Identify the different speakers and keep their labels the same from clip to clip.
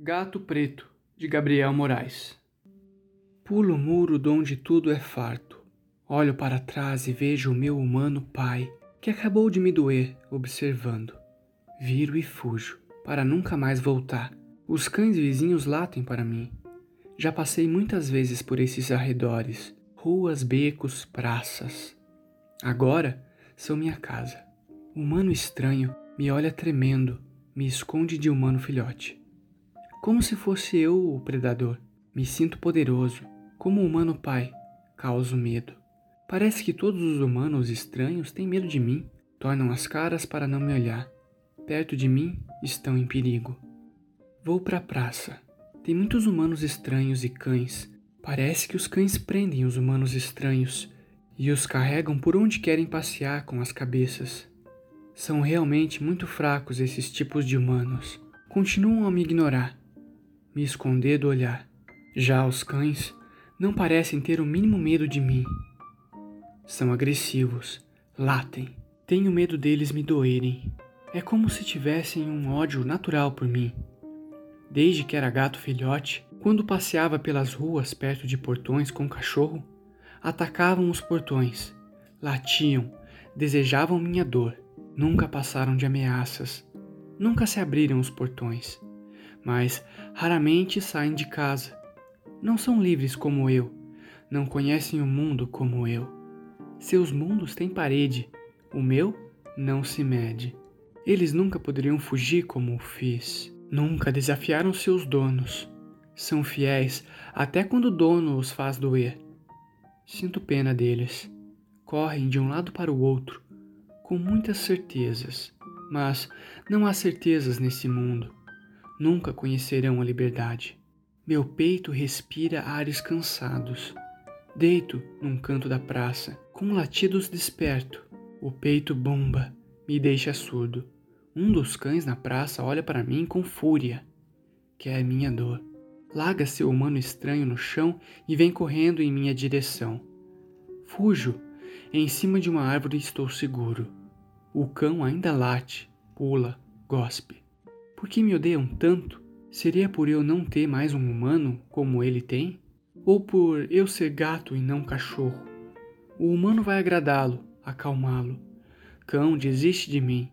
Speaker 1: Gato Preto, de Gabriel Moraes. Pulo o muro donde tudo é farto. Olho para trás e vejo o meu humano pai, que acabou de me doer, observando. Viro e fujo, para nunca mais voltar. Os cães vizinhos latem para mim. Já passei muitas vezes por esses arredores, ruas, becos, praças. Agora são minha casa. O humano estranho me olha tremendo, me esconde de humano filhote. Como se fosse eu o predador. Me sinto poderoso. Como humano pai, causo medo. Parece que todos os humanos estranhos têm medo de mim, tornam as caras para não me olhar. Perto de mim estão em perigo. Vou para a praça. Tem muitos humanos estranhos e cães. Parece que os cães prendem os humanos estranhos e os carregam por onde querem passear com as cabeças. São realmente muito fracos esses tipos de humanos. Continuam a me ignorar me esconder do olhar. Já os cães não parecem ter o mínimo medo de mim. São agressivos, latem. Tenho medo deles me doerem. É como se tivessem um ódio natural por mim. Desde que era gato filhote, quando passeava pelas ruas perto de portões com cachorro, atacavam os portões, latiam, desejavam minha dor. Nunca passaram de ameaças, nunca se abriram os portões mas raramente saem de casa. Não são livres como eu, não conhecem o mundo como eu. Seus mundos têm parede, o meu não se mede. Eles nunca poderiam fugir como o fiz, nunca desafiaram seus donos. São fiéis até quando o dono os faz doer. Sinto pena deles. Correm de um lado para o outro, com muitas certezas, mas não há certezas nesse mundo nunca conhecerão a liberdade. Meu peito respira ares cansados. Deito num canto da praça, com latidos desperto. O peito bomba, me deixa surdo. Um dos cães na praça olha para mim com fúria. Quer minha dor. Larga seu humano estranho no chão e vem correndo em minha direção. Fujo. Em cima de uma árvore estou seguro. O cão ainda late, pula, gospe. Por que me odeiam tanto? Seria por eu não ter mais um humano como ele tem? Ou por eu ser gato e não cachorro? O humano vai agradá-lo, acalmá-lo. Cão desiste de mim.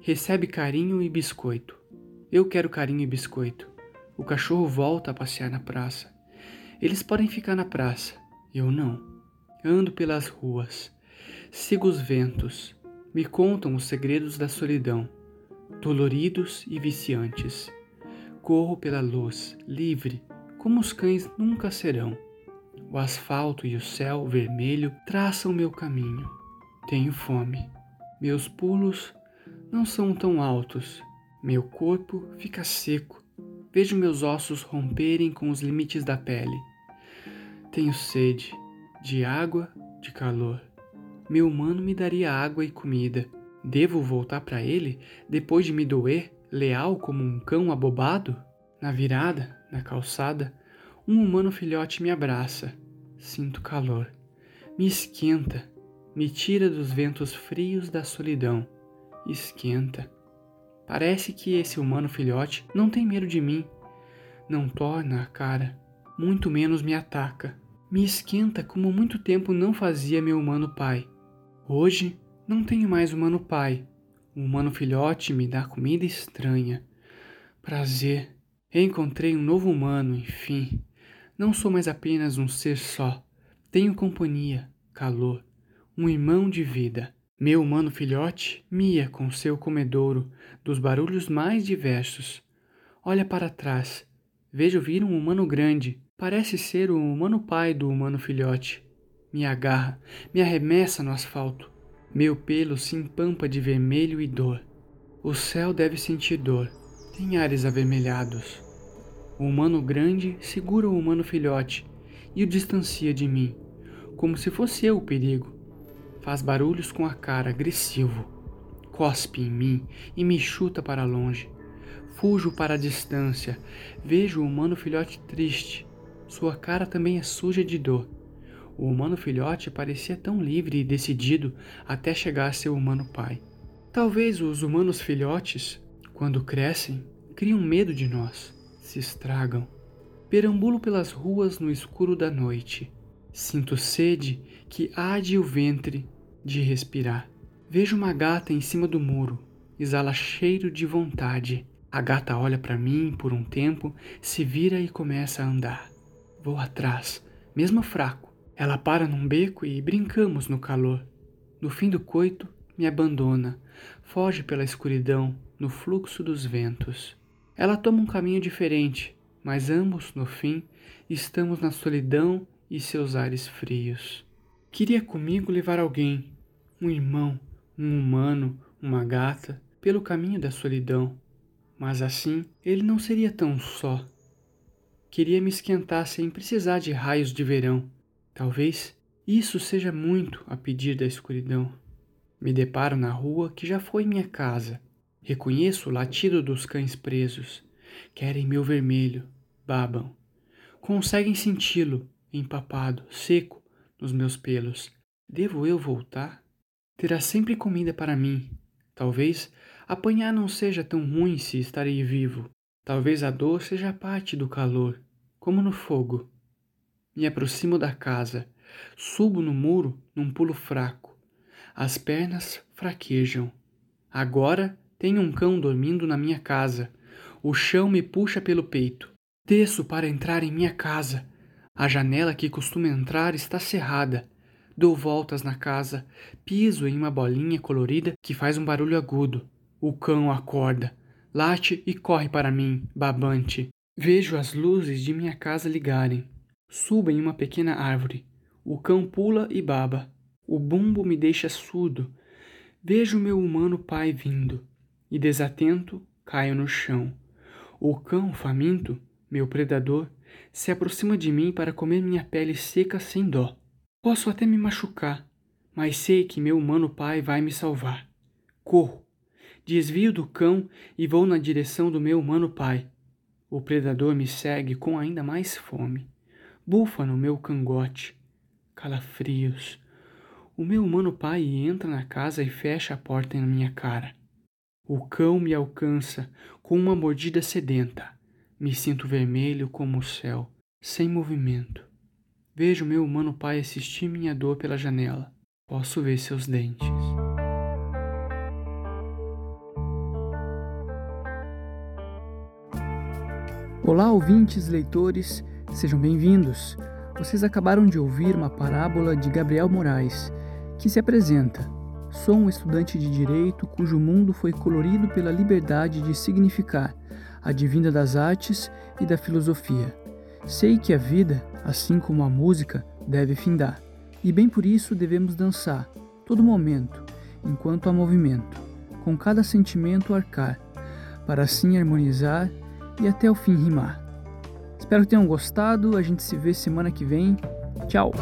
Speaker 1: Recebe carinho e biscoito. Eu quero carinho e biscoito. O cachorro volta a passear na praça. Eles podem ficar na praça, eu não. Ando pelas ruas, sigo os ventos, me contam os segredos da solidão doloridos e viciantes. Corro pela luz, livre, como os cães nunca serão. O asfalto e o céu vermelho traçam meu caminho. Tenho fome. Meus pulos não são tão altos. Meu corpo fica seco. Vejo meus ossos romperem com os limites da pele. Tenho sede de água, de calor. Meu humano me daria água e comida Devo voltar para ele depois de me doer, leal como um cão abobado? Na virada, na calçada, um humano filhote me abraça. Sinto calor. Me esquenta. Me tira dos ventos frios da solidão. Esquenta. Parece que esse humano filhote não tem medo de mim. Não torna a cara. Muito menos me ataca. Me esquenta como muito tempo não fazia meu humano pai. Hoje não tenho mais humano pai. O humano filhote me dá comida estranha. Prazer. Encontrei um novo humano, enfim. Não sou mais apenas um ser só. Tenho companhia, calor, um irmão de vida. Meu humano filhote mia com seu comedouro dos barulhos mais diversos. Olha para trás. Vejo vir um humano grande. Parece ser o humano pai do humano filhote. Me agarra, me arremessa no asfalto. Meu pelo se empampa de vermelho e dor. O céu deve sentir dor. Tem ares avermelhados. O humano grande segura o humano filhote e o distancia de mim, como se fosse eu o perigo. Faz barulhos com a cara, agressivo. Cospe em mim e me chuta para longe. Fujo para a distância. Vejo o humano filhote triste. Sua cara também é suja de dor. O humano filhote parecia tão livre e decidido até chegar a seu humano pai. Talvez os humanos filhotes, quando crescem, criam medo de nós. se estragam. Perambulo pelas ruas no escuro da noite. Sinto sede que ade o ventre de respirar. Vejo uma gata em cima do muro, exala cheiro de vontade. A gata olha para mim por um tempo, se vira e começa a andar. Vou atrás, mesmo fraco. Ela para num beco e brincamos no calor. No fim do coito, me abandona, foge pela escuridão, no fluxo dos ventos. Ela toma um caminho diferente, mas ambos, no fim, estamos na solidão e seus ares frios. Queria comigo levar alguém, um irmão, um humano, uma gata, pelo caminho da solidão, mas assim ele não seria tão só. Queria me esquentar sem precisar de raios de verão. Talvez isso seja muito a pedir da escuridão. Me deparo na rua que já foi minha casa. Reconheço o latido dos cães presos. Querem meu vermelho, babam. Conseguem senti-lo, empapado, seco, nos meus pelos. Devo eu voltar? Terá sempre comida para mim. Talvez apanhar não seja tão ruim se estarei vivo. Talvez a dor seja parte do calor, como no fogo. Me aproximo da casa, subo no muro num pulo fraco. As pernas fraquejam. Agora tenho um cão dormindo na minha casa. O chão me puxa pelo peito. Desço para entrar em minha casa. A janela que costuma entrar está cerrada. Dou voltas na casa, piso em uma bolinha colorida que faz um barulho agudo. O cão acorda, late e corre para mim, babante. Vejo as luzes de minha casa ligarem. Subo em uma pequena árvore. O cão pula e baba. O bumbo me deixa surdo. Vejo meu humano pai vindo, e desatento caio no chão. O cão faminto meu predador, se aproxima de mim para comer minha pele seca sem dó. Posso até me machucar, mas sei que meu humano pai vai me salvar. Corro, desvio do cão e vou na direção do meu humano pai. O predador me segue com ainda mais fome. Bufa no meu cangote. Calafrios. O meu humano pai entra na casa e fecha a porta na minha cara. O cão me alcança com uma mordida sedenta. Me sinto vermelho como o céu, sem movimento. Vejo meu humano pai assistir minha dor pela janela. Posso ver seus dentes.
Speaker 2: Olá, ouvintes, leitores, sejam bem-vindos. Vocês acabaram de ouvir uma parábola de Gabriel Moraes, que se apresenta. Sou um estudante de direito cujo mundo foi colorido pela liberdade de significar advinda das artes e da filosofia. Sei que a vida, assim como a música, deve findar, e bem por isso devemos dançar, todo momento, enquanto há movimento, com cada sentimento arcar, para assim harmonizar e até o fim rimar. Espero que tenham gostado, a gente se vê semana que vem. Tchau!